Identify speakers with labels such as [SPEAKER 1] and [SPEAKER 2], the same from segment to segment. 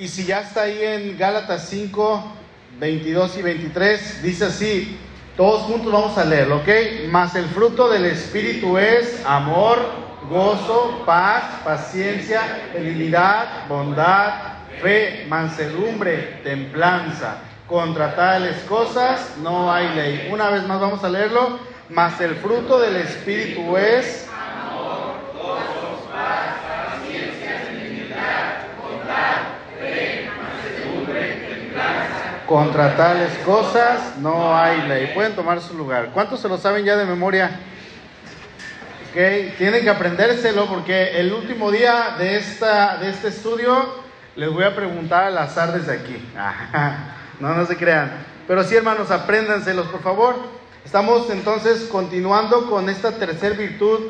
[SPEAKER 1] Y si ya está ahí en Gálatas 5, 22 y 23, dice así, todos juntos vamos a leerlo, ¿ok? Mas el fruto del Espíritu es amor, gozo, paz, paciencia, benignidad, bondad, fe, mansedumbre, templanza. Contra tales cosas no hay ley. Una vez más vamos a leerlo. Mas el fruto del Espíritu es Contra tales cosas no hay ley. Pueden tomar su lugar. ¿Cuántos se lo saben ya de memoria? Okay. Tienen que aprendérselo porque el último día de, esta, de este estudio les voy a preguntar al azar desde aquí. No, no se crean. Pero sí, hermanos, apréndanselos, por favor. Estamos entonces continuando con esta tercera virtud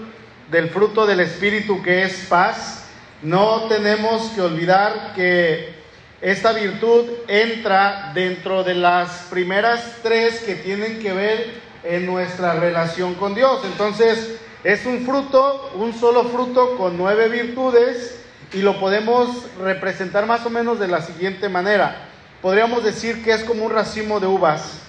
[SPEAKER 1] del fruto del Espíritu que es paz. No tenemos que olvidar que esta virtud entra dentro de las primeras tres que tienen que ver en nuestra relación con Dios. Entonces, es un fruto, un solo fruto con nueve virtudes y lo podemos representar más o menos de la siguiente manera. Podríamos decir que es como un racimo de uvas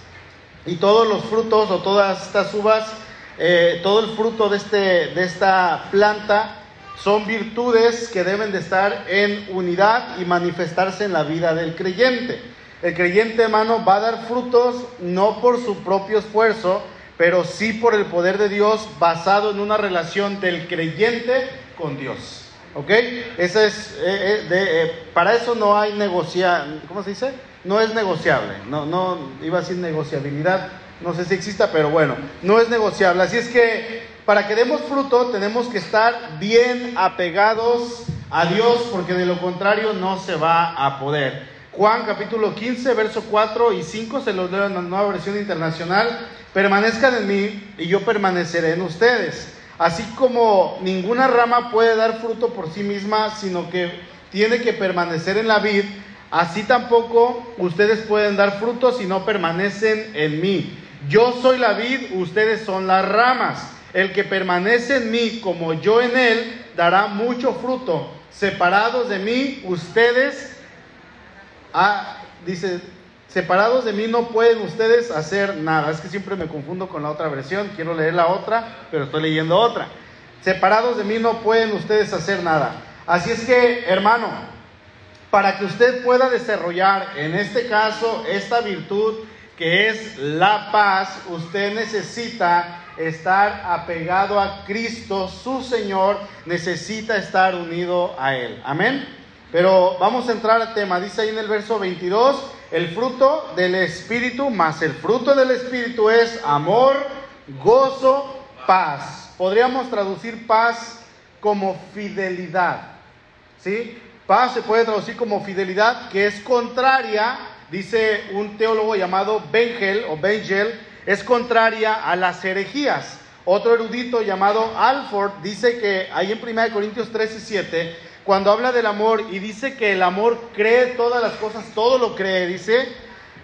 [SPEAKER 1] y todos los frutos o todas estas uvas, eh, todo el fruto de, este, de esta planta son virtudes que deben de estar en unidad y manifestarse en la vida del creyente. El creyente, hermano, va a dar frutos no por su propio esfuerzo, pero sí por el poder de Dios basado en una relación del creyente con Dios. ¿Ok? Es, eh, eh, eh, para eso no hay negocia, ¿cómo se dice? No es negociable. No, no, iba a decir negociabilidad, no sé si exista, pero bueno, no es negociable. Así es que para que demos fruto tenemos que estar bien apegados a Dios, porque de lo contrario no se va a poder. Juan capítulo 15, verso 4 y 5, se los leo en la nueva versión internacional. Permanezcan en mí y yo permaneceré en ustedes. Así como ninguna rama puede dar fruto por sí misma, sino que tiene que permanecer en la vid, así tampoco ustedes pueden dar fruto si no permanecen en mí. Yo soy la vid, ustedes son las ramas. El que permanece en mí como yo en él, dará mucho fruto. Separados de mí, ustedes, ah, dice, separados de mí no pueden ustedes hacer nada. Es que siempre me confundo con la otra versión. Quiero leer la otra, pero estoy leyendo otra. Separados de mí no pueden ustedes hacer nada. Así es que, hermano, para que usted pueda desarrollar, en este caso, esta virtud que es la paz, usted necesita estar apegado a Cristo, su Señor, necesita estar unido a Él. Amén. Pero vamos a entrar al tema. Dice ahí en el verso 22, el fruto del Espíritu, más el fruto del Espíritu es amor, gozo, paz. Podríamos traducir paz como fidelidad. ¿Sí? Paz se puede traducir como fidelidad, que es contraria dice un teólogo llamado Bengel o Bengel, es contraria a las herejías. Otro erudito llamado Alford dice que ahí en 1 Corintios 13, 7, cuando habla del amor y dice que el amor cree todas las cosas, todo lo cree, dice,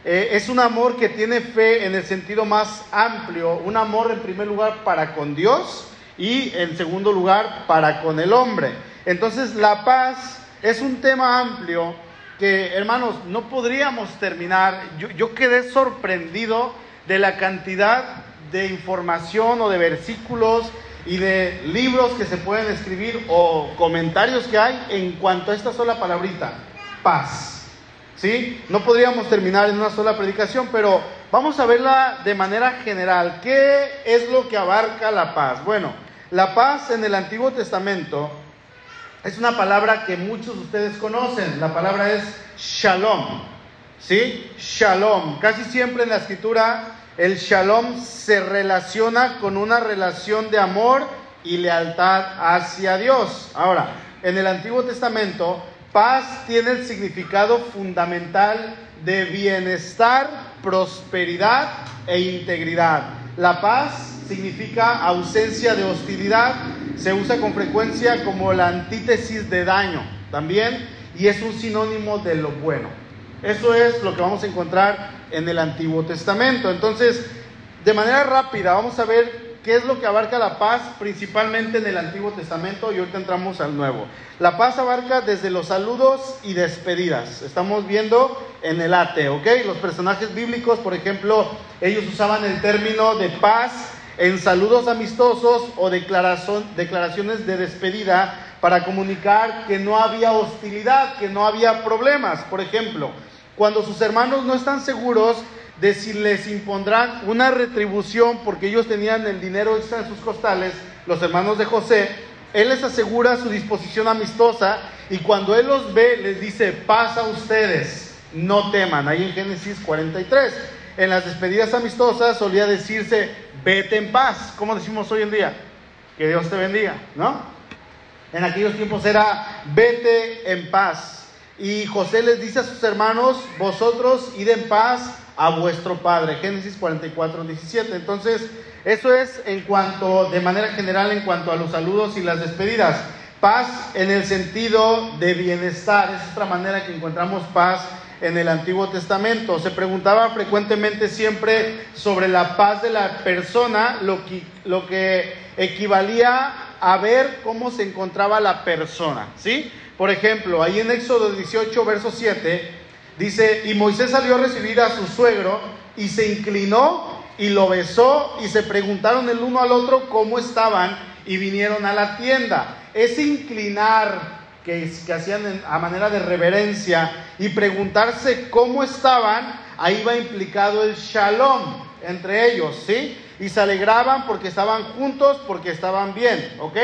[SPEAKER 1] eh, es un amor que tiene fe en el sentido más amplio, un amor en primer lugar para con Dios y en segundo lugar para con el hombre. Entonces la paz es un tema amplio que, hermanos, no podríamos terminar. Yo, quedé sorprendido de la cantidad de información o de versículos y de libros que se pueden escribir o comentarios que hay en cuanto a esta sola palabrita, paz. ¿Sí? No podríamos terminar en una sola predicación, pero vamos a verla de manera general. ¿Qué es lo que abarca la paz? Bueno, la paz en el Antiguo Testamento es una palabra que muchos de ustedes conocen. La palabra es shalom. ¿Sí? Shalom. Casi siempre en la escritura el shalom se relaciona con una relación de amor y lealtad hacia Dios. Ahora, en el Antiguo Testamento, paz tiene el significado fundamental de bienestar, prosperidad e integridad. La paz significa ausencia de hostilidad, se usa con frecuencia como la antítesis de daño también y es un sinónimo de lo bueno. Eso es lo que vamos a encontrar en el Antiguo Testamento. Entonces, de manera rápida, vamos a ver ¿qué es lo que abarca la paz principalmente en el Antiguo Testamento? Y ahorita entramos al Nuevo. La paz abarca desde los saludos y despedidas. Estamos viendo en el ate, ¿ok? Los personajes bíblicos, por ejemplo, ellos usaban el término de paz en saludos amistosos o declaraciones de despedida para comunicar que no había hostilidad, que no había problemas. Por ejemplo, cuando sus hermanos no están seguros de si les impondrán una retribución porque ellos tenían el dinero extra en sus costales, los hermanos de José, él les asegura su disposición amistosa y cuando él los ve les dice, pasa ustedes, no teman, ahí en Génesis 43. En las despedidas amistosas solía decirse, vete en paz, como decimos hoy en día, que Dios te bendiga, ¿no? En aquellos tiempos era, vete en paz. Y José les dice a sus hermanos, vosotros id en paz a vuestro Padre. Génesis 44, 17. Entonces, eso es en cuanto, de manera general, en cuanto a los saludos y las despedidas. Paz en el sentido de bienestar, es otra manera que encontramos paz en el Antiguo Testamento. Se preguntaba frecuentemente siempre sobre la paz de la persona, lo que, lo que equivalía a ver cómo se encontraba la persona, ¿sí? Por ejemplo, ahí en Éxodo 18, verso 7, Dice, y Moisés salió a recibir a su suegro y se inclinó y lo besó y se preguntaron el uno al otro cómo estaban y vinieron a la tienda. Ese inclinar que, que hacían a manera de reverencia y preguntarse cómo estaban, ahí va implicado el shalom entre ellos, ¿sí? Y se alegraban porque estaban juntos, porque estaban bien, ¿ok?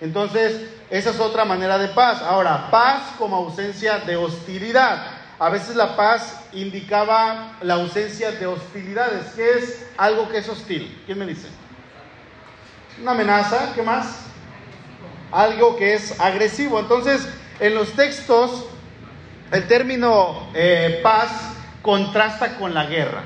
[SPEAKER 1] Entonces, esa es otra manera de paz. Ahora, paz como ausencia de hostilidad. A veces la paz indicaba la ausencia de hostilidades. ¿Qué es algo que es hostil? ¿Quién me dice? Una amenaza, ¿qué más? Algo que es agresivo. Entonces, en los textos, el término eh, paz contrasta con la guerra.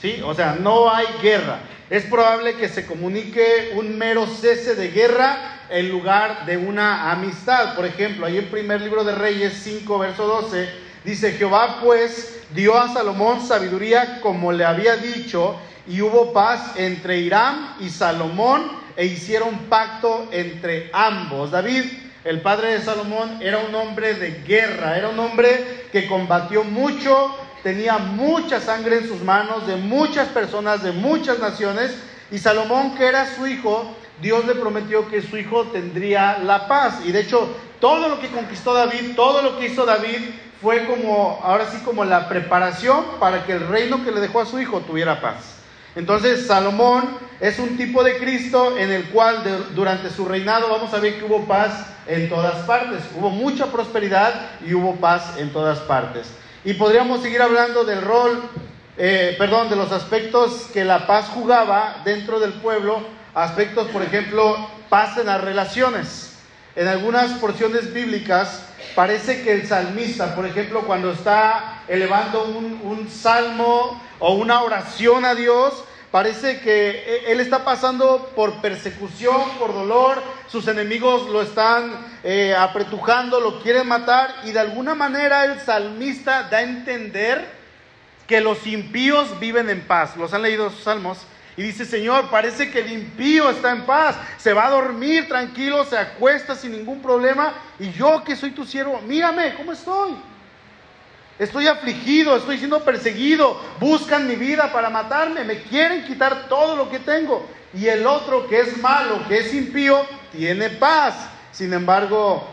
[SPEAKER 1] ¿Sí? O sea, no hay guerra. Es probable que se comunique un mero cese de guerra en lugar de una amistad. Por ejemplo, ahí en primer libro de Reyes 5, verso 12 Dice, Jehová pues dio a Salomón sabiduría como le había dicho, y hubo paz entre Irán y Salomón, e hicieron pacto entre ambos. David, el padre de Salomón, era un hombre de guerra, era un hombre que combatió mucho, tenía mucha sangre en sus manos, de muchas personas, de muchas naciones, y Salomón, que era su hijo, Dios le prometió que su hijo tendría la paz. Y de hecho, todo lo que conquistó David, todo lo que hizo David, fue como, ahora sí, como la preparación para que el reino que le dejó a su hijo tuviera paz. Entonces, Salomón es un tipo de Cristo en el cual durante su reinado vamos a ver que hubo paz en todas partes. Hubo mucha prosperidad y hubo paz en todas partes. Y podríamos seguir hablando del rol, eh, perdón, de los aspectos que la paz jugaba dentro del pueblo. Aspectos, por ejemplo, paz en las relaciones. En algunas porciones bíblicas parece que el salmista, por ejemplo, cuando está elevando un, salmo o una oración a Dios, parece que e, él está pasando por persecución, por dolor, sus enemigos lo están eh, apretujando, lo quieren matar y de alguna manera el salmista da a entender que los impíos viven en paz. ¿Los han leído sus salmos? Y dice, Señor, parece que el impío está en paz, se va a dormir tranquilo, se acuesta sin ningún problema. Y yo que soy tu siervo, mírame, ¿cómo estoy? Estoy afligido, estoy siendo perseguido, buscan mi vida para matarme, me quieren quitar todo lo que tengo. Y el otro que es malo, que es impío, tiene paz. Sin embargo,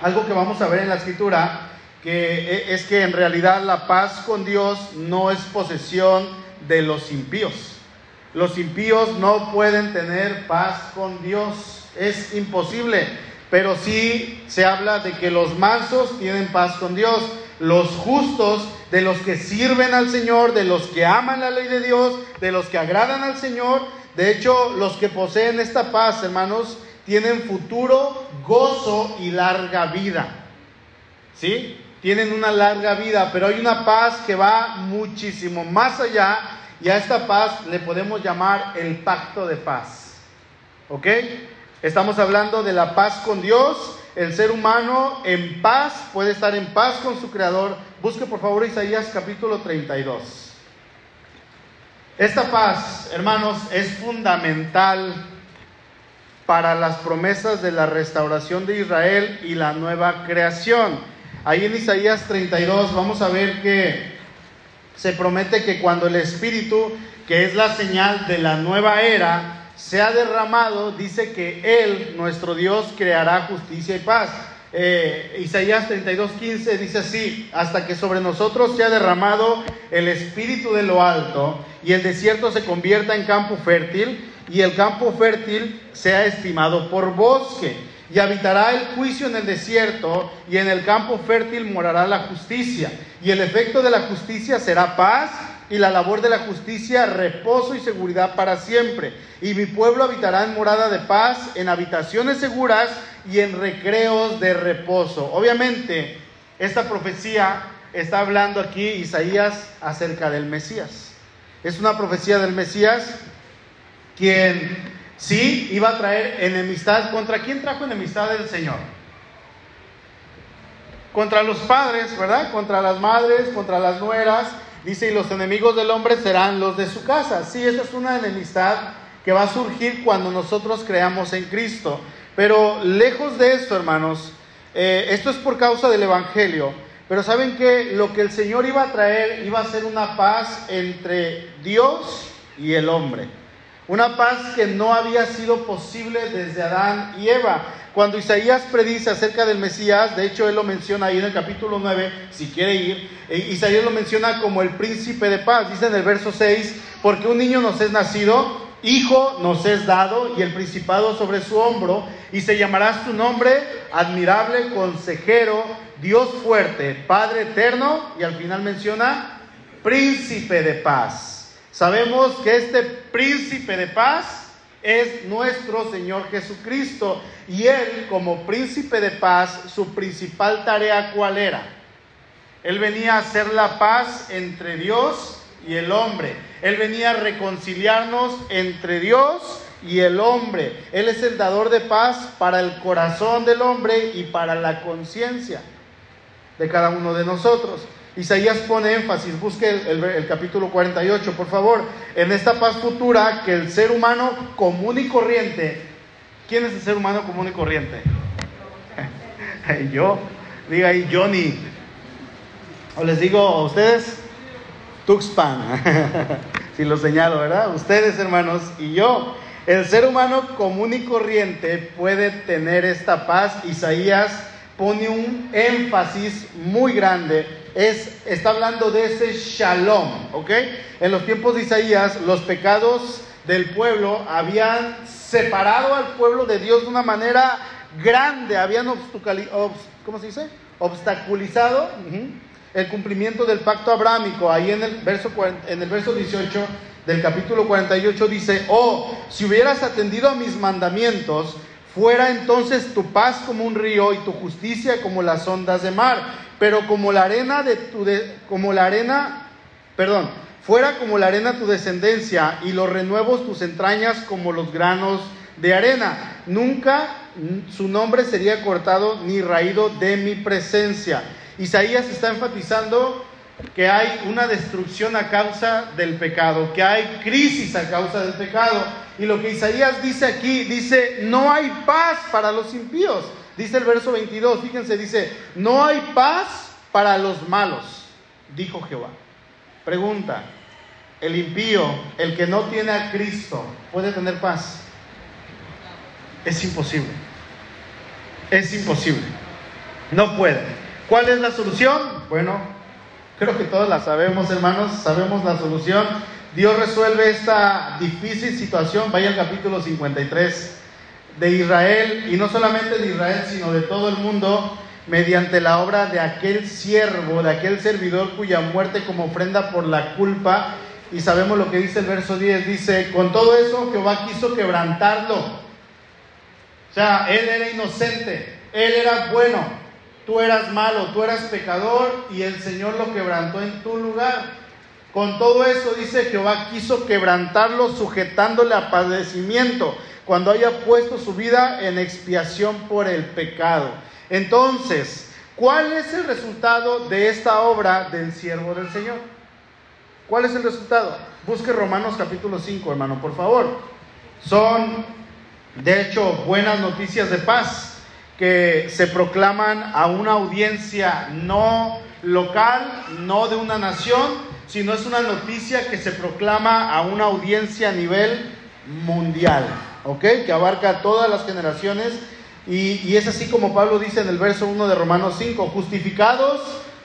[SPEAKER 1] algo que vamos a ver en la escritura, que e, es que en realidad la paz con Dios no es posesión de los impíos. Los impíos no pueden tener paz con Dios. Es imposible. Pero sí se habla de que los mansos tienen paz con Dios. Los justos, de los que sirven al Señor, de los que aman la ley de Dios, de los que agradan al Señor. De hecho, los que poseen esta paz, hermanos, tienen futuro, gozo y larga vida. ¿Sí? Tienen una larga vida, pero hay una paz que va muchísimo más allá y a esta paz le podemos llamar el pacto de paz. ¿Ok? Estamos hablando de la paz con Dios. El ser humano en paz puede estar en paz con su Creador. Busque por favor Isaías capítulo 32. Esta paz, hermanos, es fundamental para las promesas de la restauración de Israel y la nueva creación. Ahí en Isaías 32 vamos a ver que se promete que cuando el Espíritu, que es la señal de la nueva era, sea derramado, dice que Él, nuestro Dios, creará justicia y paz. Eh, Isaías 32:15 dice así, hasta que sobre nosotros sea derramado el Espíritu de lo alto y el desierto se convierta en campo fértil y el campo fértil sea estimado por bosque. Y habitará el juicio en el desierto, y en el campo fértil morará la justicia. Y el efecto de la justicia será paz, y la labor de la justicia reposo y seguridad para siempre. Y mi pueblo habitará en morada de paz, en habitaciones seguras y en recreos de reposo. Obviamente, esta profecía está hablando aquí Isaías acerca del Mesías. Es una profecía del Mesías quien sí iba a traer enemistad. ¿Contra quién trajo enemistad el Señor? Contra los padres, ¿verdad? Contra las madres, contra las nueras. Dice, y los enemigos del hombre serán los de su casa. Sí, esa es una enemistad que va a surgir cuando nosotros creamos en Cristo. Pero lejos de esto, hermanos, eh, esto es por causa del Evangelio. Pero saben que lo que el Señor iba a traer iba a ser una paz entre Dios y el hombre. Una paz que no había sido posible desde Adán y Eva. Cuando Isaías predice acerca del Mesías, de hecho él lo menciona ahí en el capítulo 9, si quiere ir, eh, Isaías lo menciona como el príncipe de paz. Dice en el verso 6, porque un niño nos es nacido, hijo nos es dado y el principado sobre su hombro, y se llamará su nombre admirable, consejero, Dios fuerte, Padre eterno, y al final menciona príncipe de paz. Sabemos que este príncipe de paz es nuestro Señor Jesucristo y Él como príncipe de paz, su principal tarea cuál era? Él venía a hacer la paz entre Dios y el hombre. Él venía a reconciliarnos entre Dios y el hombre. Él es el dador de paz para el corazón del hombre y para la conciencia de cada uno de nosotros. Isaías pone énfasis, busque el, capítulo 48, por favor, en esta paz futura que el ser humano común y corriente, ¿quién es el ser humano común y corriente? Yo, diga ahí Johnny, o les digo a ustedes, Tuxpan, si lo señalo, ¿verdad? Ustedes hermanos y yo, el ser humano común y corriente puede tener esta paz, Isaías pone un énfasis muy grande es, está hablando de ese shalom, ¿ok? En los tiempos de Isaías, los pecados del pueblo habían separado al pueblo de Dios de una manera grande, habían obstaculizado el cumplimiento del pacto abrámico. Ahí en el, verso, en el verso 18 del capítulo 48 dice, oh, si hubieras atendido a mis mandamientos, fuera entonces tu paz como un río y tu justicia como las ondas de mar pero como la arena de tu como la arena, perdón, fuera como la arena tu descendencia y los renuevos tus entrañas como los granos de arena. Nunca su nombre sería cortado ni raído de mi presencia. Isaías está enfatizando que hay una destrucción a causa del pecado, que hay crisis a causa del pecado. Y lo que Isaías dice aquí, dice, no hay paz para los impíos. Dice el verso 22, fíjense, dice, no hay paz para los malos, dijo Jehová. Pregunta, ¿el impío, el que no tiene a Cristo, puede tener paz? Es imposible. Es imposible. No puede. ¿Cuál es la solución? Bueno, creo que todos la sabemos, hermanos, sabemos la solución. Dios resuelve esta difícil situación. Vaya al capítulo 53 de Israel, y no solamente de Israel, sino de todo el mundo, mediante la obra de aquel siervo, de aquel servidor cuya muerte como ofrenda por la culpa, y sabemos lo que dice el verso 10, dice, con todo eso Jehová quiso quebrantarlo. O sea, él era inocente, él era bueno, tú eras malo, tú eras pecador, y el Señor lo quebrantó en tu lugar. Con todo eso, dice Jehová quiso quebrantarlo sujetándole a padecimiento cuando haya puesto su vida en expiación por el pecado. Entonces, ¿cuál es el resultado de esta obra del siervo del Señor? ¿Cuál es el resultado? Busque Romanos capítulo 5, hermano, por favor. Son, de hecho, buenas noticias de paz que se proclaman a una audiencia no local, no de una nación, sino es una noticia que se proclama a una audiencia a nivel mundial, ¿ok? Que abarca todas las generaciones y, y, es así como Pablo dice en el verso 1 de Romanos 5, justificados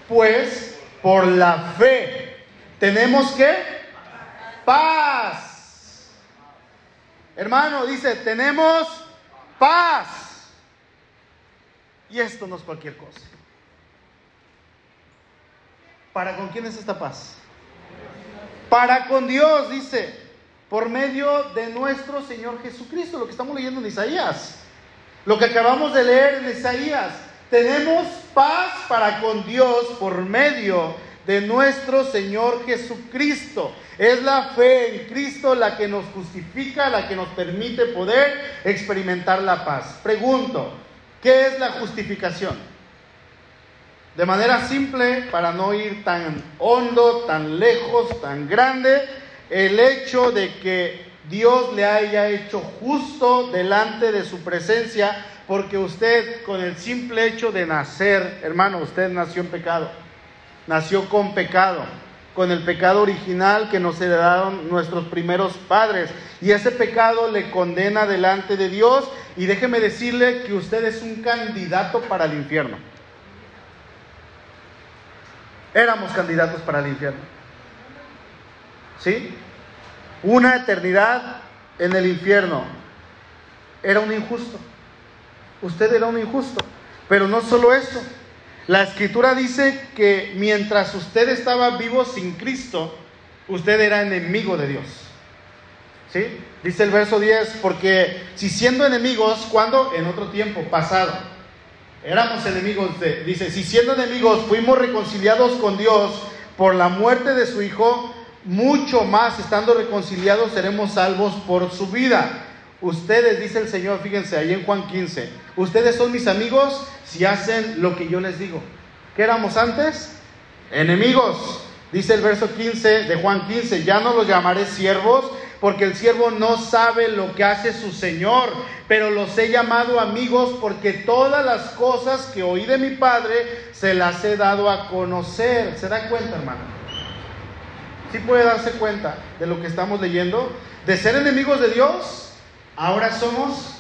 [SPEAKER 1] pues por la fe. Tenemos que paz. Hermano, dice, tenemos paz. Y esto no es cualquier cosa. ¿Para con quién es esta paz? Para con Dios, dice, por medio de nuestro Señor Jesucristo, lo que estamos leyendo en Isaías. Lo que acabamos de leer en Isaías. Tenemos paz para con Dios por medio de nuestro Señor Jesucristo. Es la fe en Cristo la que nos justifica, la que nos permite poder experimentar la paz. Pregunto, ¿qué es la justificación? De manera simple, para no ir tan hondo, tan lejos, tan grande, el hecho de que Dios le haya hecho justo delante de su presencia, porque usted con el simple hecho de nacer, hermano, usted nació en pecado, nació con pecado, con el pecado original que nos heredaron nuestros primeros padres, y ese pecado le condena delante de Dios, y déjeme decirle que usted es un candidato para el infierno. Éramos candidatos para el infierno. ¿Sí? una eternidad en el infierno. Era un injusto. Usted era un injusto. Pero no solo eso. La escritura dice que mientras usted estaba vivo sin Cristo, usted era enemigo de Dios. ¿Sí? Dice el verso 10, porque si siendo enemigos, ¿cuándo? En otro tiempo, pasado. Éramos enemigos de, dice, si siendo enemigos fuimos reconciliados con Dios por la muerte de su Hijo, mucho más estando reconciliados seremos salvos por su vida. Ustedes, dice el Señor, fíjense ahí en Juan 15, ustedes son mis amigos si hacen lo que yo les digo. ¿Qué éramos antes? Enemigos. Dice el verso 15 de Juan 15, ya no los llamaré siervos porque el siervo no sabe lo que hace su Señor, pero los he llamado amigos porque todas las cosas que oí de mi Padre se las he dado a conocer. ¿Se da cuenta, hermano? ¿Sí puede darse cuenta de lo que estamos leyendo? De ser enemigos de Dios, ahora somos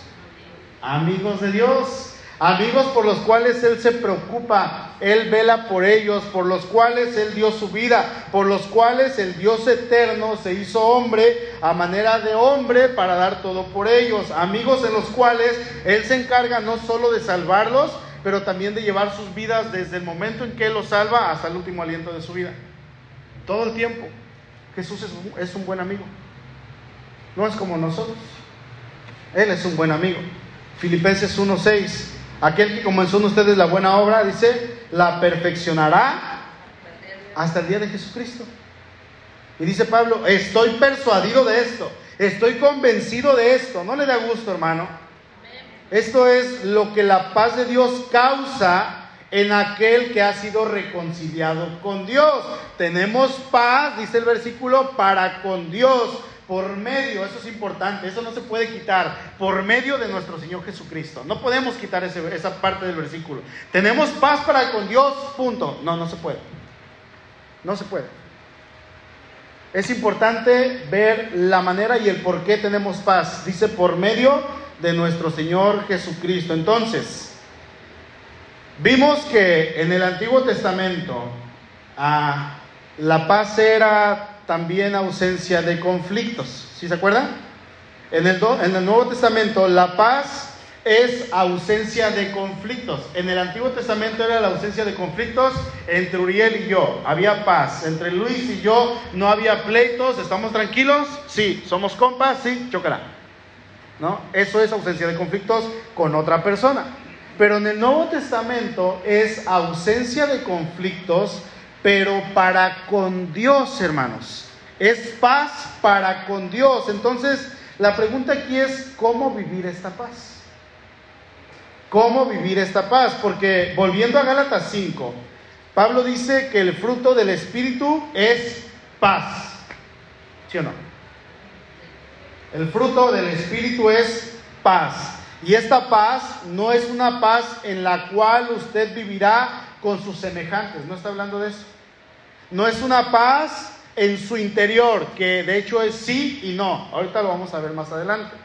[SPEAKER 1] amigos de Dios. Amigos por los cuales Él se preocupa, Él vela por ellos, por los cuales Él dio su vida, por los cuales el Dios eterno se hizo hombre a manera de hombre para dar todo por ellos. Amigos en los cuales Él se encarga no solo de salvarlos, pero también de llevar sus vidas desde el momento en que Él los salva hasta el último aliento de su vida. Todo el tiempo. Jesús es un, buen amigo. No es como nosotros. Él es un buen amigo. Filipenses 1:6. Aquel que comenzó en ustedes la buena obra, dice, la perfeccionará hasta el día de Jesucristo. Y dice Pablo, estoy persuadido de esto, estoy convencido de esto. ¿No le da gusto, hermano? Esto es lo que la paz de Dios causa en aquel que ha sido reconciliado con Dios. Tenemos paz, dice el versículo, para con Dios, por medio, eso es importante, eso no se puede quitar, por medio de nuestro Señor Jesucristo. No podemos quitar esa parte del versículo. Tenemos paz para con Dios, punto. No, no se puede. No se puede. Es importante ver la manera y el por qué tenemos paz. Dice por medio de nuestro Señor Jesucristo. Entonces, Vimos que en el Antiguo Testamento ah, la paz era también ausencia de conflictos. ¿Sí se acuerdan? En el, Nuevo Testamento la paz es ausencia de conflictos. En el Antiguo Testamento era la ausencia de conflictos entre Uriel y yo. Había paz. Entre Luis y yo no había pleitos. ¿Estamos tranquilos? Sí. ¿Somos compas? Sí. Chocará. ¿No? Eso es ausencia de conflictos con otra persona. Pero en el Nuevo Testamento es ausencia de conflictos, pero para con Dios, hermanos. Es paz para con Dios. Entonces, la pregunta aquí es, ¿cómo vivir esta paz? ¿Cómo vivir esta paz? Porque volviendo a Gálatas 5, Pablo dice que el fruto del Espíritu es paz. ¿Sí o no? El fruto del Espíritu es paz. Y esta paz no es una paz en la cual usted vivirá con sus semejantes. No está hablando de eso. No es una paz en su interior, que de hecho es sí y no. Ahorita lo vamos a ver más adelante.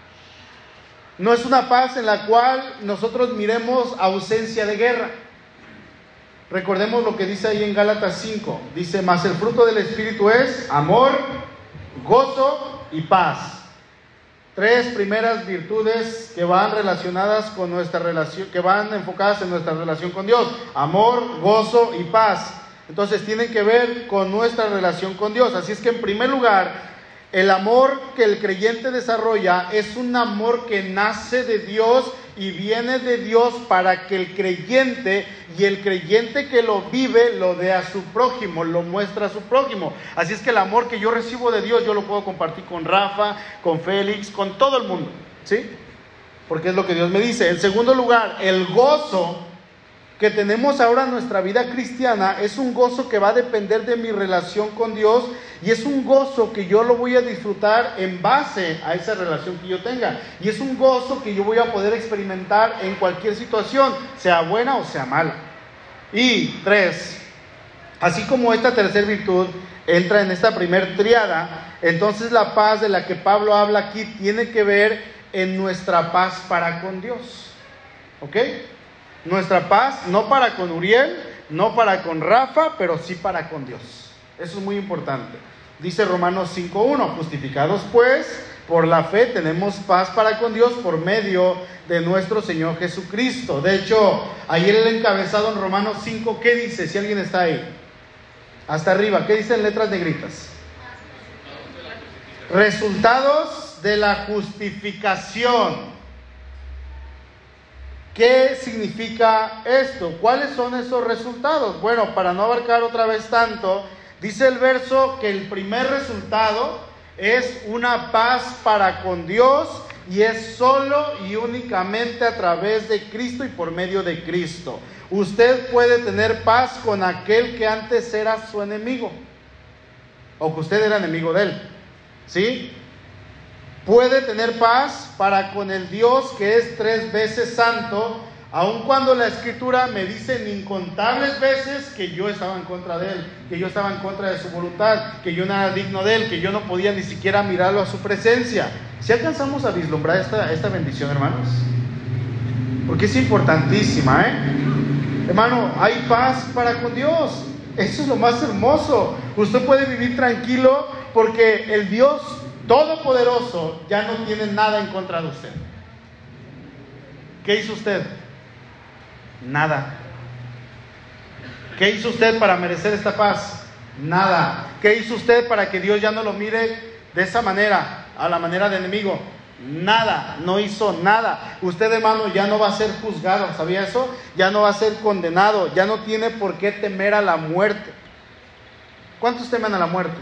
[SPEAKER 1] No es una paz en la cual nosotros miremos ausencia de guerra. Recordemos lo que dice ahí en Gálatas 5. Dice, más el fruto del Espíritu es amor, gozo y paz. Tres primeras virtudes que van relacionadas con nuestra relación, que van enfocadas en nuestra relación con Dios. Amor, gozo y paz. Entonces tienen que ver con nuestra relación con Dios. Así es que en primer lugar, el amor que el creyente desarrolla es un amor que nace de Dios y viene de Dios para que el creyente y el creyente que lo vive lo dé a su prójimo, lo muestra a su prójimo. Así es que el amor que yo recibo de Dios yo lo puedo compartir con Rafa, con Félix, con todo el mundo, ¿sí? Porque es lo que Dios me dice. En segundo lugar, el gozo que tenemos ahora en nuestra vida cristiana es un gozo que va a depender de mi relación con Dios y es un gozo que yo lo voy a disfrutar en base a esa relación que yo tenga. Y es un gozo que yo voy a poder experimentar en cualquier situación, sea buena o sea mala. Y tres, así como esta tercera virtud entra en esta primer triada, entonces la paz de la que Pablo habla aquí tiene que ver en nuestra paz para con Dios. ¿Ok? Nuestra paz, no para con Uriel, no para con Rafa, pero sí para con Dios. Eso es muy importante. Dice Romanos 5.1, justificados pues por la fe tenemos paz para con Dios por medio de nuestro Señor Jesucristo. De hecho, ayer el encabezado en Romanos 5, ¿qué dice? Si alguien está ahí. Hasta arriba, ¿qué dice en letras negritas? Resultados de la justificación. ¿Qué significa esto? ¿Cuáles son esos resultados? Bueno, para no abarcar otra vez tanto, dice el verso que el primer resultado es una paz para con Dios y es solo y únicamente a través de Cristo y por medio de Cristo. Usted puede tener paz con aquel que antes era su enemigo o que usted era enemigo de él. ¿Sí? Puede tener paz para con el Dios que es tres veces santo, aun cuando la escritura me dice incontables veces que yo estaba en contra de él, que yo estaba en contra de su voluntad, que yo no era digno de él, que yo no podía ni siquiera mirarlo a su presencia. Si alcanzamos a vislumbrar esta, esta bendición, hermanos, porque es importantísima, ¿eh? Hermano, hay paz para con Dios. Eso es lo más hermoso. Usted puede vivir tranquilo porque el Dios Todopoderoso ya no tiene nada en contra de usted. ¿Qué hizo usted? Nada. ¿Qué hizo usted para merecer esta paz? Nada. ¿Qué hizo usted para que Dios ya no lo mire de esa manera, a la manera de enemigo? Nada, no hizo nada. Usted, hermano, ya no va a ser juzgado, ¿sabía eso? Ya no va a ser condenado, ya no tiene por qué temer a la muerte. ¿Cuántos temen a la muerte?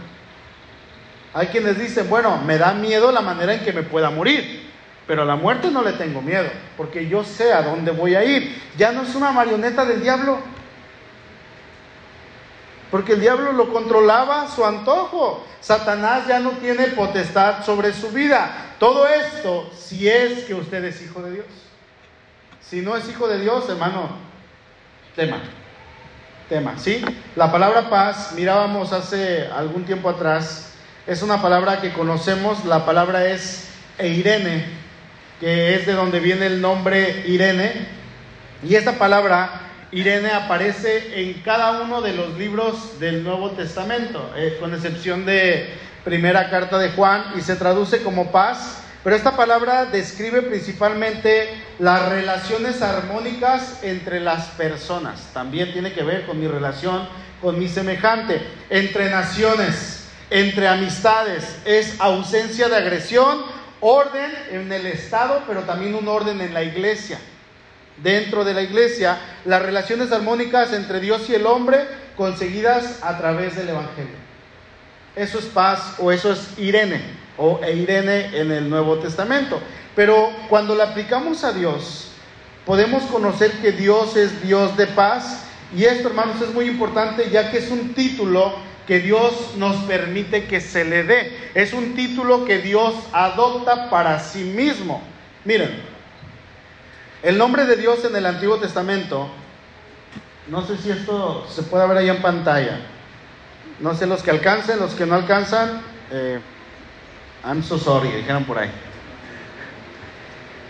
[SPEAKER 1] Hay quienes dicen, bueno, me da miedo la manera en que me pueda morir, pero a la muerte no le tengo miedo, porque yo sé a dónde voy a ir. Ya no es una marioneta del diablo, porque el diablo lo controlaba a su antojo. Satanás ya no tiene potestad sobre su vida. Todo esto si es que usted es hijo de Dios. Si no es hijo de Dios, hermano, tema. Tema, ¿sí? La palabra paz, mirábamos hace algún tiempo atrás, es una palabra que conocemos, la palabra es Eirene, que es de donde viene el nombre Irene. Y esta palabra, Irene, aparece en cada uno de los libros del Nuevo Testamento, eh, con excepción de primera carta de Juan, y se traduce como paz. Pero esta palabra describe principalmente las relaciones armónicas entre las personas. También tiene que ver con mi relación con mi semejante, entre naciones entre amistades, es ausencia de agresión, orden en el Estado, pero también un orden en la iglesia. Dentro de la iglesia, las relaciones armónicas entre Dios y el hombre conseguidas a través del Evangelio. Eso es paz o eso es Irene o Irene en el Nuevo Testamento. Pero cuando la aplicamos a Dios, podemos conocer que Dios es Dios de paz. Y esto, hermanos, es muy importante ya que es un título que Dios nos permite que se le dé. Es un título que Dios adopta para sí mismo. Miren, el nombre de Dios en el Antiguo Testamento, no sé si esto se puede ver ahí en pantalla. No sé los que alcancen, los que no alcanzan, eh, I'm so sorry, dijeron por ahí.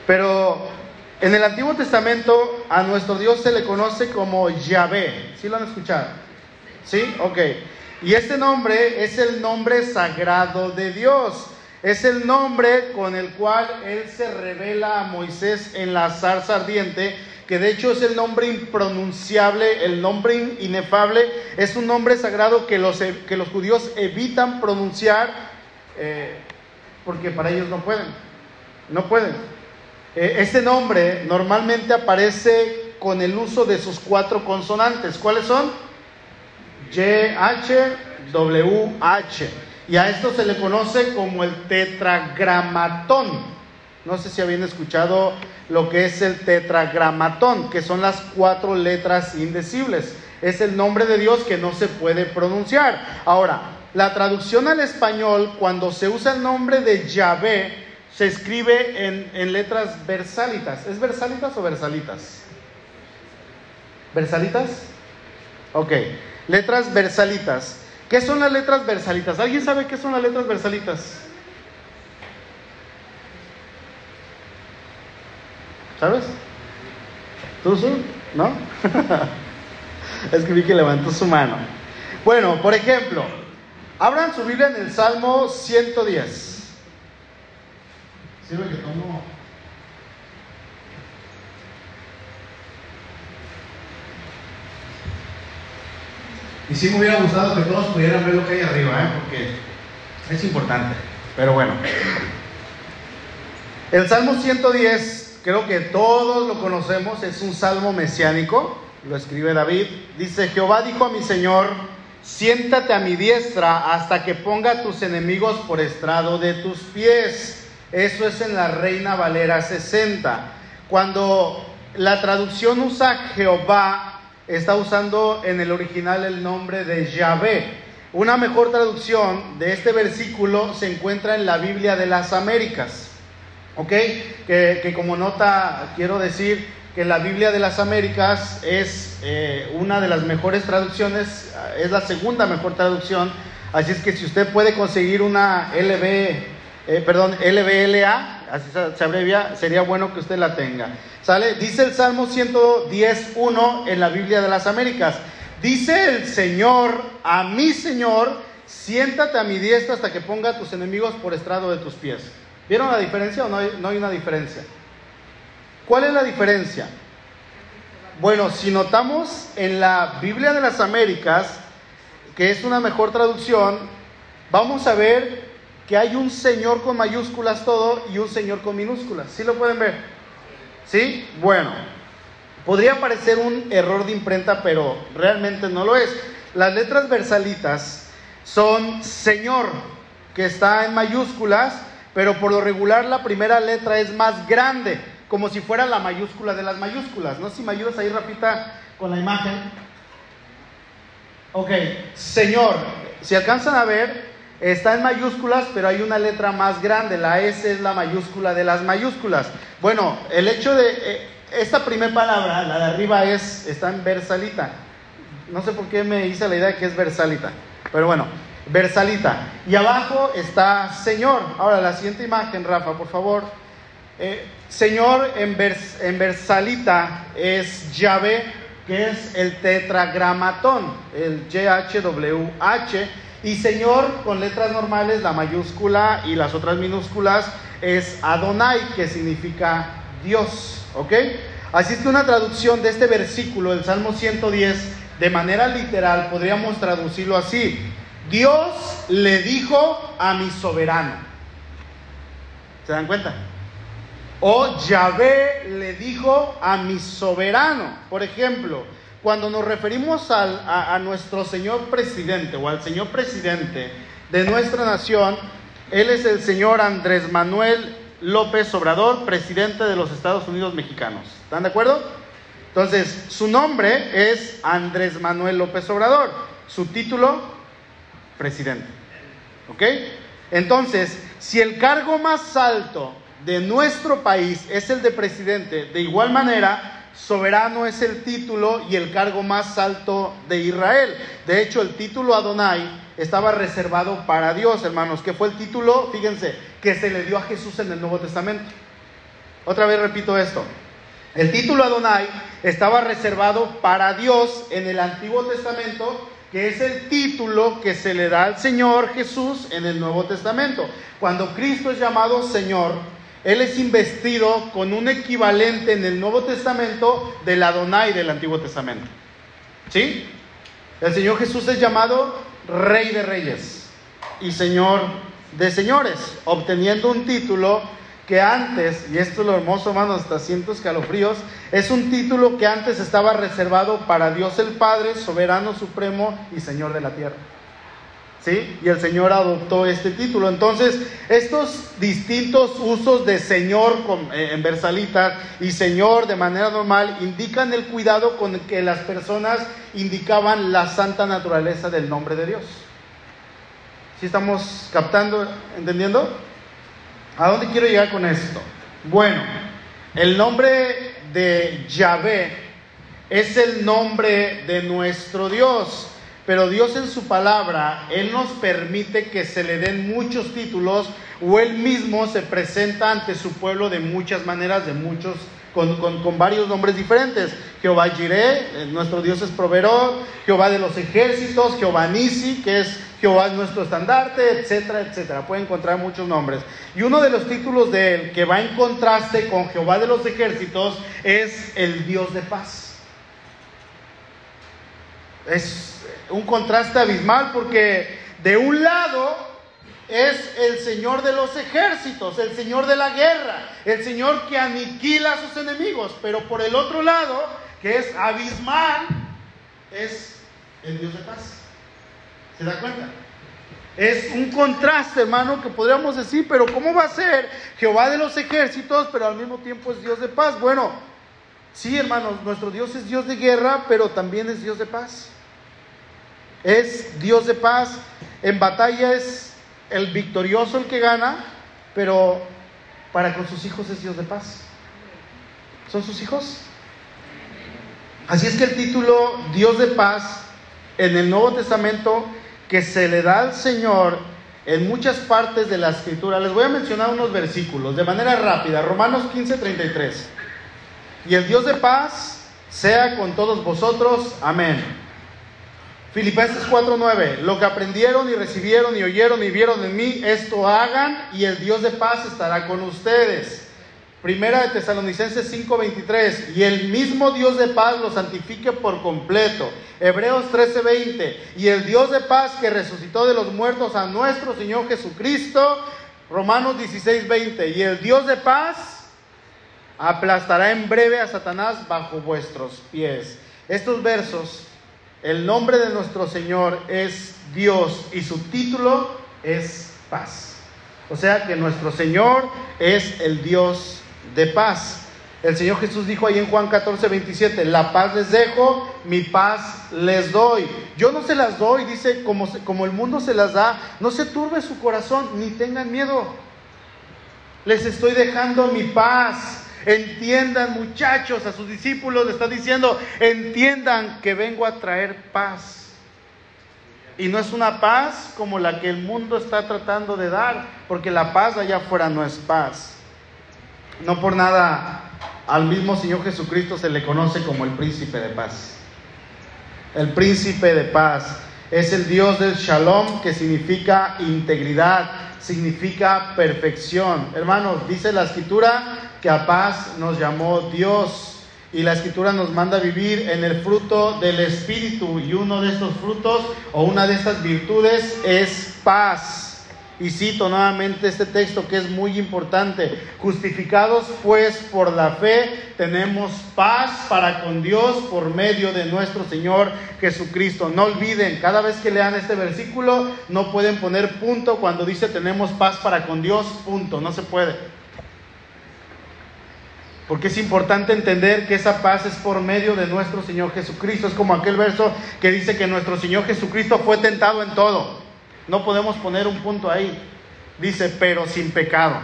[SPEAKER 1] Pero en el Antiguo Testamento a nuestro Dios se le conoce como Yahvé. ¿Sí lo han escuchado? ¿Sí? Ok. Y este nombre es el nombre sagrado de Dios. Es el nombre con el cual Él se revela a Moisés en la zarza ardiente, que de hecho es el nombre impronunciable, el nombre inefable. Es un nombre sagrado que los, que los judíos evitan pronunciar eh, porque para ellos no pueden. No pueden. Eh, este nombre normalmente aparece con el uso de sus cuatro consonantes. ¿Cuáles son? Y, H, W, H. Y a esto se le conoce como el tetragramatón. No sé si habían escuchado lo que es el tetragramatón, que son las cuatro letras indecibles. Es el nombre de Dios que no se puede pronunciar. Ahora, la traducción al español, cuando se usa el nombre de Yahvé, se escribe en, letras versálitas. ¿Es versalitas o versalitas? ¿Versalitas? Ok, letras versalitas. ¿Qué son las letras versalitas? ¿Alguien sabe qué son las letras versalitas? ¿Sabes? ¿Tú, ¿No? es que que levantó su mano. Bueno, por ejemplo, abran su Biblia en el Salmo 110. Sirve que tomo. Y sí me hubiera gustado que todos pudieran ver lo que hay arriba, ¿eh? porque es importante. Pero bueno. El Salmo 110, creo que todos lo conocemos, es un salmo mesiánico, lo escribe David. Dice, Jehová dijo a mi Señor, siéntate a mi diestra hasta que ponga tus enemigos por estrado de tus pies. Eso es en la Reina Valera 60. Cuando la traducción usa Jehová, está usando en el original el nombre de Yahvé. Una mejor traducción de este versículo se encuentra en la Biblia de las Américas. ¿Ok? Que, como nota quiero decir que la Biblia de las Américas es eh, una de las mejores traducciones, es la segunda mejor traducción. Así es que si usted puede conseguir una LB eh, perdón, LBLA, así se abrevia, sería bueno que usted la tenga. ¿Sale? Dice el Salmo 110.1 en la Biblia de las Américas. Dice el Señor a mi Señor, siéntate a mi diestra hasta que ponga a tus enemigos por estrado de tus pies. ¿Vieron la diferencia o no hay, no hay una diferencia? ¿Cuál es la diferencia? Bueno, si notamos en la Biblia de las Américas, que es una mejor traducción, vamos a ver que hay un Señor con mayúsculas todo y un Señor con minúsculas. ¿Sí lo pueden ver? ¿Sí? Bueno, podría parecer un error de imprenta, pero realmente no lo es. Las letras versalitas son Señor, que está en mayúsculas, pero por lo regular la primera letra es más grande, como si fuera la mayúscula de las mayúsculas. No si me ayudas ahí, Rafita, con la imagen. Ok, Señor, si alcanzan a ver, Está en mayúsculas, pero hay una letra más grande. La S es la mayúscula de las mayúsculas. Bueno, el hecho de... Eh, esta primera palabra, la de arriba, es, está en versalita. No sé por qué me hice la idea de que es versalita. Pero bueno, versalita. Y abajo está Señor. Ahora, la siguiente imagen, Rafa, por favor. Eh, señor en, en versalita es llave, que es el tetragramatón, el YHWH y Señor con letras normales, la mayúscula y las otras minúsculas es Adonai, que significa Dios. ¿Ok? Así es que una traducción de este versículo del Salmo 110, de manera literal, podríamos traducirlo así. Dios le dijo a mi soberano. ¿Se dan cuenta? O Yahvé le dijo a mi soberano. Por ejemplo, cuando nos referimos a, nuestro señor presidente o al señor presidente de nuestra nación, él es el señor Andrés Manuel López Obrador, presidente de los Estados Unidos mexicanos. ¿Están de acuerdo? Entonces, su nombre es Andrés Manuel López Obrador. Su título, presidente. ¿Ok? Entonces, si el cargo más alto de nuestro país es el de presidente, de igual manera, soberano es el título y el cargo más alto de Israel. De hecho, el título Adonai estaba reservado para Dios, hermanos, que fue el título, fíjense, que se le dio a Jesús en el Nuevo Testamento. Otra vez repito esto. El título Adonai estaba reservado para Dios en el Antiguo Testamento, que es el título que se le da al Señor Jesús en el Nuevo Testamento. Cuando Cristo es llamado Señor, Él es investido con un equivalente en el Nuevo Testamento del Adonai del Antiguo Testamento. ¿Sí? El Señor Jesús es llamado Rey de Reyes y Señor de Señores, obteniendo un título que antes, y esto es lo hermoso, hermano, hasta cientos escalofríos, es un título que antes estaba reservado para Dios el Padre, soberano supremo y Señor de la tierra. ¿Sí? Y el Señor adoptó este título. Entonces, estos distintos usos de Señor eh, en versalitas y Señor de manera normal indican el cuidado con que las personas indicaban la santa naturaleza del nombre de Dios. ¿Sí estamos captando, entendiendo? ¿A dónde quiero llegar con esto? Bueno, el nombre de Yahvé es el nombre de nuestro Dios, pero Dios en su palabra, Él nos permite que se le den muchos títulos o Él mismo se presenta ante su pueblo de muchas maneras, de muchos con, varios nombres diferentes. Jehová Jireh, eh, nuestro Dios es proveedor, Jehová de los ejércitos, Jehová Nisi, que es Jehová es nuestro estandarte, etcétera, etcétera. Puede encontrar muchos nombres. Y uno de los títulos de él que va en contraste con Jehová de los ejércitos es el Dios de paz. Es un contraste abismal porque de un lado es el Señor de los ejércitos, el Señor de la guerra, el Señor que aniquila a sus enemigos. Pero por el otro lado, que es abismal, es el Dios de paz. ¿Se da cuenta? Es un contraste, hermano, que podríamos decir, pero ¿cómo va a ser Jehová de los ejércitos, pero al mismo tiempo es Dios de paz? Bueno, sí, hermanos, nuestro Dios es Dios de guerra, pero también es Dios de paz. Es Dios de paz. En batalla es el victorioso el que gana, pero para con sus hijos es Dios de paz. ¿Son sus hijos? Así es que el título Dios de paz en el Nuevo Testamento que se le da al Señor en muchas partes de la escritura, les voy a mencionar unos versículos de manera rápida. Romanos 15, 33. Y el Dios de paz sea con todos vosotros. Amén. Filipenses 4:9, lo que aprendieron y recibieron y oyeron y vieron en mí, esto hagan y el Dios de paz estará con ustedes. Primera de Tesalonicenses 5:23, y el mismo Dios de paz los santifique por completo. Hebreos 13:20, y el Dios de paz que resucitó de los muertos a nuestro Señor Jesucristo. Romanos 16:20, y el Dios de paz aplastará en breve a Satanás bajo vuestros pies. Estos versos el nombre de nuestro Señor es Dios y su título es paz. O sea que nuestro Señor es el Dios de paz. El Señor Jesús dijo ahí en Juan 14, 27, la paz les dejo, mi paz les doy. Yo no se las doy, dice, como, como el mundo se las da, no se turbe su corazón, ni tengan miedo. Les estoy dejando mi paz. Entiendan muchachos, a sus discípulos le está diciendo, entiendan que vengo a traer paz. Y no es una paz como la que el mundo está tratando de dar, porque la paz allá afuera no es paz. No por nada al mismo Señor Jesucristo se le conoce como el príncipe de paz. El príncipe de paz es el Dios del shalom que significa integridad, significa perfección. Hermanos, dice la escritura que a paz nos llamó Dios y la escritura nos manda vivir en el fruto del Espíritu y uno de estos frutos o una de estas virtudes es paz. Y cito nuevamente este texto que es muy importante. Justificados pues por la fe, tenemos paz para con Dios por medio de nuestro Señor Jesucristo. No olviden, cada vez que lean este versículo, no pueden poner punto cuando dice tenemos paz para con Dios, punto. No se puede. Porque es importante entender que esa paz es por medio de nuestro Señor Jesucristo. Es como aquel verso que dice que nuestro Señor Jesucristo fue tentado en todo No podemos poner un punto ahí. Dice, pero sin pecado.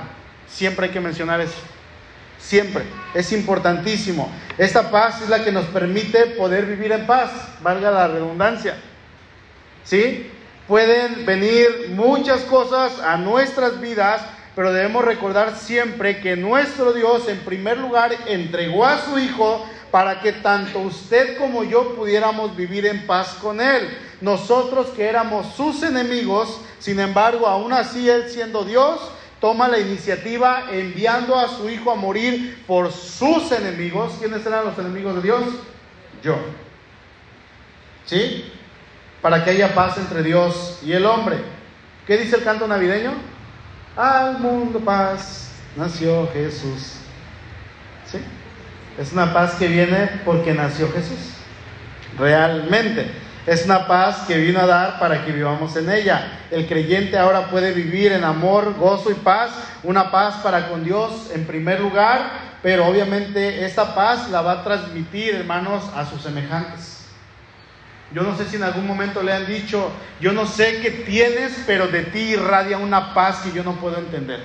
[SPEAKER 1] Siempre hay que mencionar eso. Siempre. Es importantísimo. Esta paz es la que nos permite poder vivir en paz, valga la redundancia. ¿Sí? Pueden venir muchas cosas a nuestras vidas, pero debemos recordar siempre que nuestro Dios en primer lugar entregó a su Hijo para que tanto usted como yo pudiéramos vivir en paz con Él. Nosotros que éramos sus enemigos, sin embargo, aún así Él siendo Dios, toma la iniciativa enviando a su Hijo a morir por sus enemigos. ¿Quiénes eran los enemigos de Dios? Yo. ¿Sí? Para que haya paz entre Dios y el hombre. ¿Qué dice el canto navideño? Al mundo paz nació Jesús. ¿Sí? Es una paz que viene porque nació Jesús. Realmente. Es una paz que vino a dar para que vivamos en ella. El creyente ahora puede vivir en amor, gozo y paz. Una paz para con Dios en primer lugar, pero obviamente esta paz la va a transmitir, hermanos, a sus semejantes. Yo no sé si en algún momento le han dicho, yo no sé qué tienes, pero de ti irradia una paz que yo no puedo entender.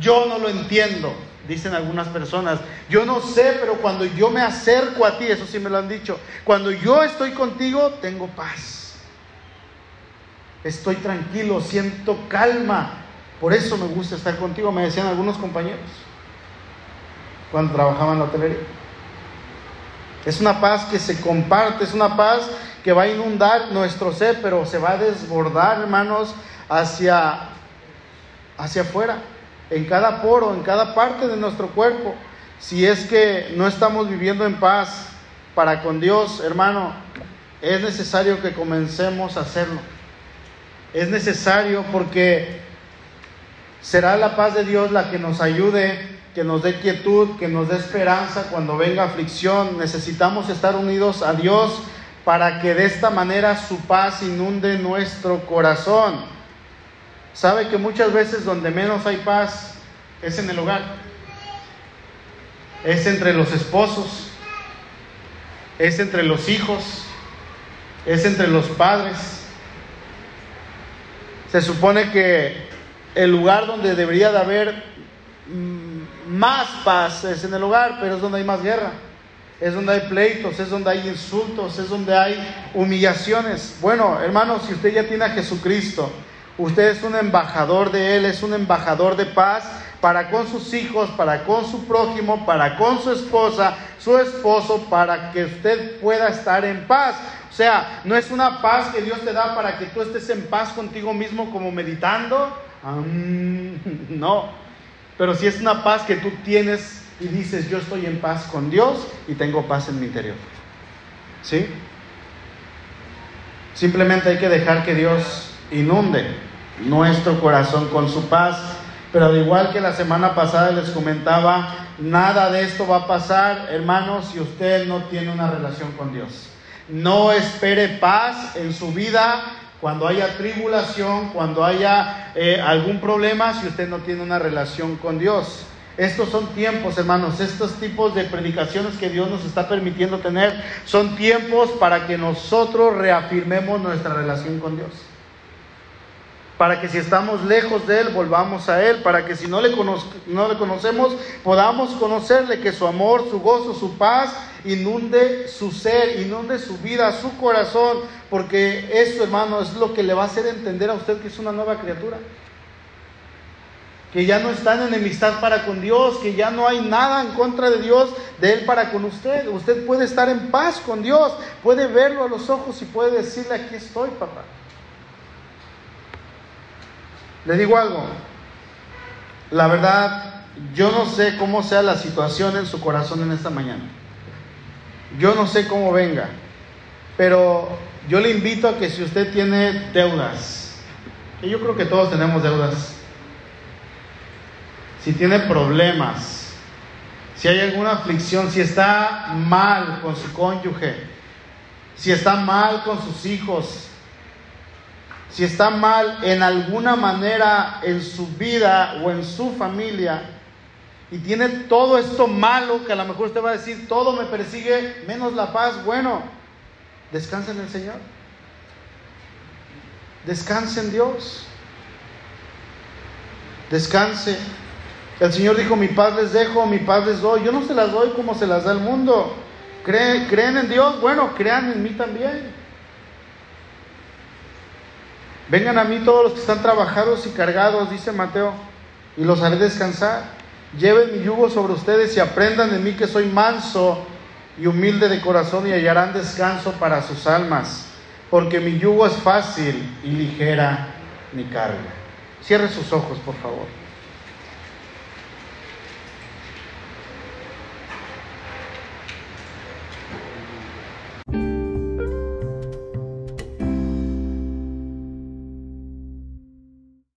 [SPEAKER 1] Yo no lo entiendo, dicen algunas personas. Yo no sé, pero cuando yo me acerco a ti, eso sí me lo han dicho, cuando yo estoy contigo, tengo paz. Estoy tranquilo, siento calma. Por eso me gusta estar contigo, me decían algunos compañeros cuando trabajaban en la hotelería. Es una paz que se comparte, es una paz que va a inundar nuestro ser, pero se va a desbordar, hermanos, hacia, hacia afuera en cada poro, en cada parte de nuestro cuerpo. Si es que no estamos viviendo en paz para con Dios, hermano, es necesario que comencemos a hacerlo. Es necesario porque será la paz de Dios la que nos ayude, que nos dé quietud, que nos dé esperanza cuando venga aflicción. Necesitamos estar unidos a Dios para que de esta manera su paz inunde nuestro corazón. Sabe que muchas veces donde menos hay paz es en el hogar. Es entre los esposos, es entre los hijos, es entre los padres. Se supone que el lugar donde debería de haber mm, más paz es en el hogar, pero es donde hay más guerra. Es donde hay pleitos, es donde hay insultos, es donde hay humillaciones. Bueno, hermanos, si usted ya tiene a Jesucristo, Usted es un embajador de Él, es un embajador de paz para con sus hijos, para con su prójimo, para con su esposa, su esposo, para que usted pueda estar en paz. O sea, no es una paz que Dios te da para que tú estés en paz contigo mismo como meditando. no, pero si es una paz que tú tienes y dices, yo estoy en paz con Dios y tengo paz en mi interior. ¿Sí? Simplemente hay que dejar que Dios inunde nuestro corazón con su paz. Pero al igual que la semana pasada les comentaba, nada de esto va a pasar, hermanos, si usted no tiene una relación con Dios. No espere paz en su vida cuando haya tribulación, cuando haya eh, algún problema, si usted no tiene una relación con Dios. Estos son tiempos, hermanos, estos tipos de predicaciones que Dios nos está permitiendo tener, son tiempos para que nosotros reafirmemos nuestra relación con Dios para que si estamos lejos de Él, volvamos a Él, para que si no le, no le conocemos, podamos conocerle, que su amor, su gozo, su paz inunde su ser, inunde su vida, su corazón, porque eso, hermano, es lo que le va a hacer entender a usted que es una nueva criatura. Que ya no está en enemistad para con Dios, que ya no hay nada en contra de Dios, de Él para con usted. Usted puede estar en paz con Dios, puede verlo a los ojos y puede decirle, aquí estoy, papá. Le digo algo, la verdad, yo no sé cómo sea la situación en su corazón en esta mañana. Yo no sé cómo venga, pero yo le invito a que si usted tiene deudas, y yo creo que todos tenemos deudas, si tiene problemas, si hay alguna aflicción, si está mal con su cónyuge, si está mal con sus hijos, si está mal en alguna manera en su vida o en su familia y tiene todo esto malo que a lo mejor usted va a decir, todo me persigue menos la paz, bueno, descansa en el Señor. Descanse en Dios. Descanse. El Señor dijo, mi paz les dejo, mi paz les doy. Yo no se las doy como se las da el mundo. ¿Creen, ¿Creen en Dios? Bueno, crean en mí también. Vengan a mí todos los que están trabajados y cargados, dice Mateo, y los haré descansar. Lleven mi yugo sobre ustedes y aprendan de mí que soy manso y humilde de corazón y hallarán descanso para sus almas, porque mi yugo es fácil y ligera mi carga. Cierre sus ojos, por favor.